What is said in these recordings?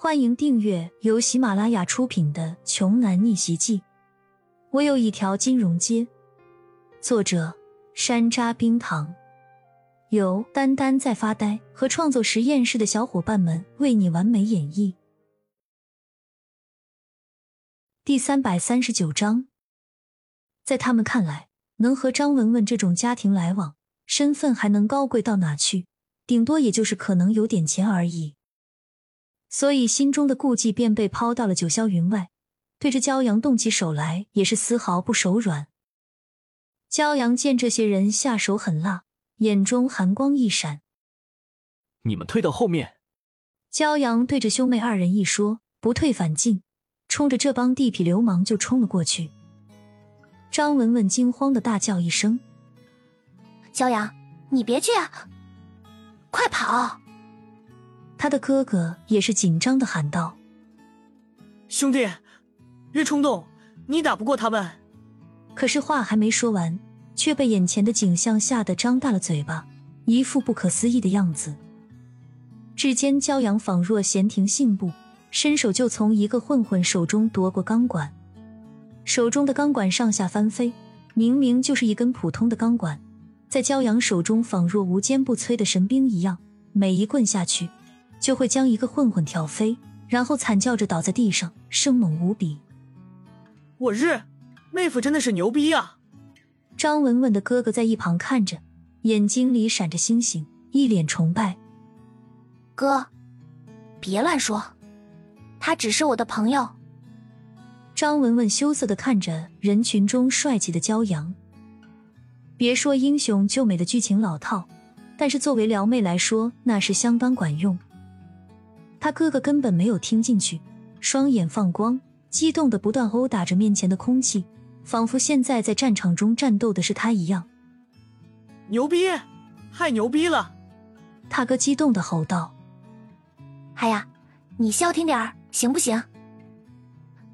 欢迎订阅由喜马拉雅出品的《穷男逆袭记》。我有一条金融街。作者：山楂冰糖，由丹丹在发呆和创作实验室的小伙伴们为你完美演绎。第三百三十九章，在他们看来，能和张文文这种家庭来往，身份还能高贵到哪去？顶多也就是可能有点钱而已。所以心中的顾忌便被抛到了九霄云外，对着骄阳动起手来也是丝毫不手软。骄阳见这些人下手狠辣，眼中寒光一闪：“你们退到后面。”骄阳对着兄妹二人一说，不退反进，冲着这帮地痞流氓就冲了过去。张文文惊慌的大叫一声：“骄阳，你别去啊，快跑！”他的哥哥也是紧张的喊道：“兄弟，别冲动，你打不过他们。”可是话还没说完，却被眼前的景象吓得张大了嘴巴，一副不可思议的样子。只见骄阳仿若闲庭信步，伸手就从一个混混手中夺过钢管，手中的钢管上下翻飞，明明就是一根普通的钢管，在骄阳手中仿若无坚不摧的神兵一样，每一棍下去。就会将一个混混挑飞，然后惨叫着倒在地上，生猛无比。我日，妹夫真的是牛逼啊！张文文的哥哥在一旁看着，眼睛里闪着星星，一脸崇拜。哥，别乱说，他只是我的朋友。张文文羞涩的看着人群中帅气的骄阳。别说英雄救美的剧情老套，但是作为撩妹来说，那是相当管用。他哥哥根本没有听进去，双眼放光，激动的不断殴打着面前的空气，仿佛现在在战场中战斗的是他一样。牛逼，太牛逼了！他哥激动的吼道：“哎呀，你消停点儿行不行？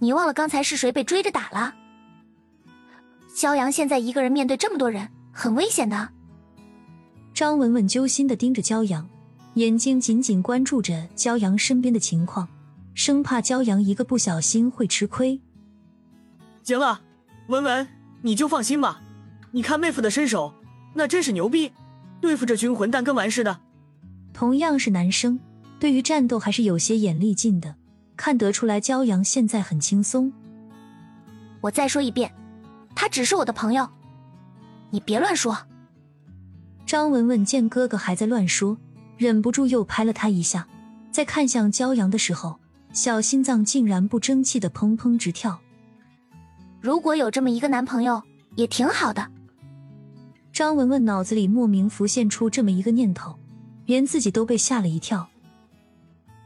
你忘了刚才是谁被追着打了？肖阳现在一个人面对这么多人，很危险的。”张文文揪心的盯着骄阳。眼睛紧紧关注着骄阳身边的情况，生怕骄阳一个不小心会吃亏。行了，文文，你就放心吧。你看妹夫的身手，那真是牛逼，对付这群混蛋跟玩似的。同样是男生，对于战斗还是有些眼力劲的，看得出来骄阳现在很轻松。我再说一遍，他只是我的朋友，你别乱说。张文文见哥哥还在乱说。忍不住又拍了他一下，在看向骄阳的时候，小心脏竟然不争气的砰砰直跳。如果有这么一个男朋友，也挺好的。张文文脑子里莫名浮现出这么一个念头，连自己都被吓了一跳。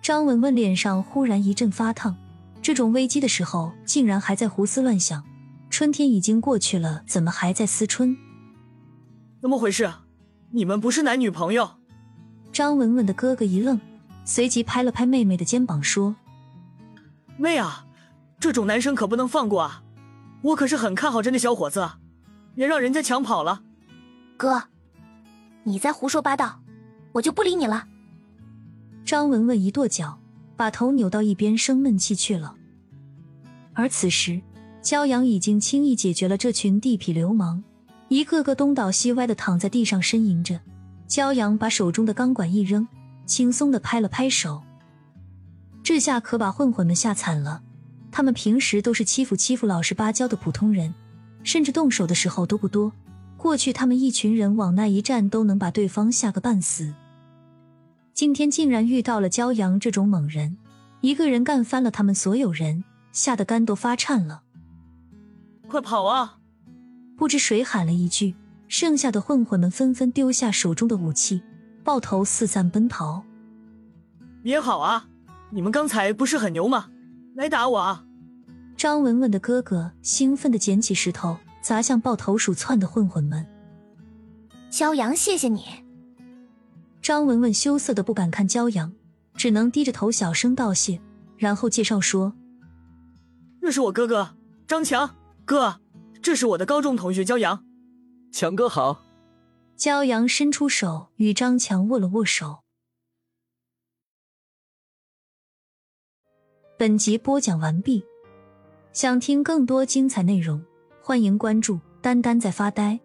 张文文脸上忽然一阵发烫，这种危机的时候竟然还在胡思乱想。春天已经过去了，怎么还在思春？怎么回事？你们不是男女朋友？张文文的哥哥一愣，随即拍了拍妹妹的肩膀，说：“妹啊，这种男生可不能放过啊！我可是很看好这那小伙子，别让人家抢跑了。”哥，你再胡说八道，我就不理你了。张文文一跺脚，把头扭到一边生闷气去了。而此时，骄阳已经轻易解决了这群地痞流氓，一个个东倒西歪的躺在地上呻吟着。骄阳把手中的钢管一扔，轻松的拍了拍手。这下可把混混们吓惨了。他们平时都是欺负欺负老实巴交的普通人，甚至动手的时候都不多。过去他们一群人往那一站都能把对方吓个半死。今天竟然遇到了骄阳这种猛人，一个人干翻了他们所有人，吓得肝都发颤了。快跑啊！不知谁喊了一句。剩下的混混们纷纷丢下手中的武器，抱头四散奔逃。也好啊！你们刚才不是很牛吗？来打我啊！张文文的哥哥兴奋地捡起石头砸向抱头鼠窜的混混们。骄阳，谢谢你。张文文羞涩的不敢看骄阳，只能低着头小声道谢，然后介绍说：“这是我哥哥张强，哥，这是我的高中同学骄阳。”强哥好，骄阳伸出手与张强握了握手。本集播讲完毕。想听更多精彩内容，欢迎关注“丹丹在发呆”。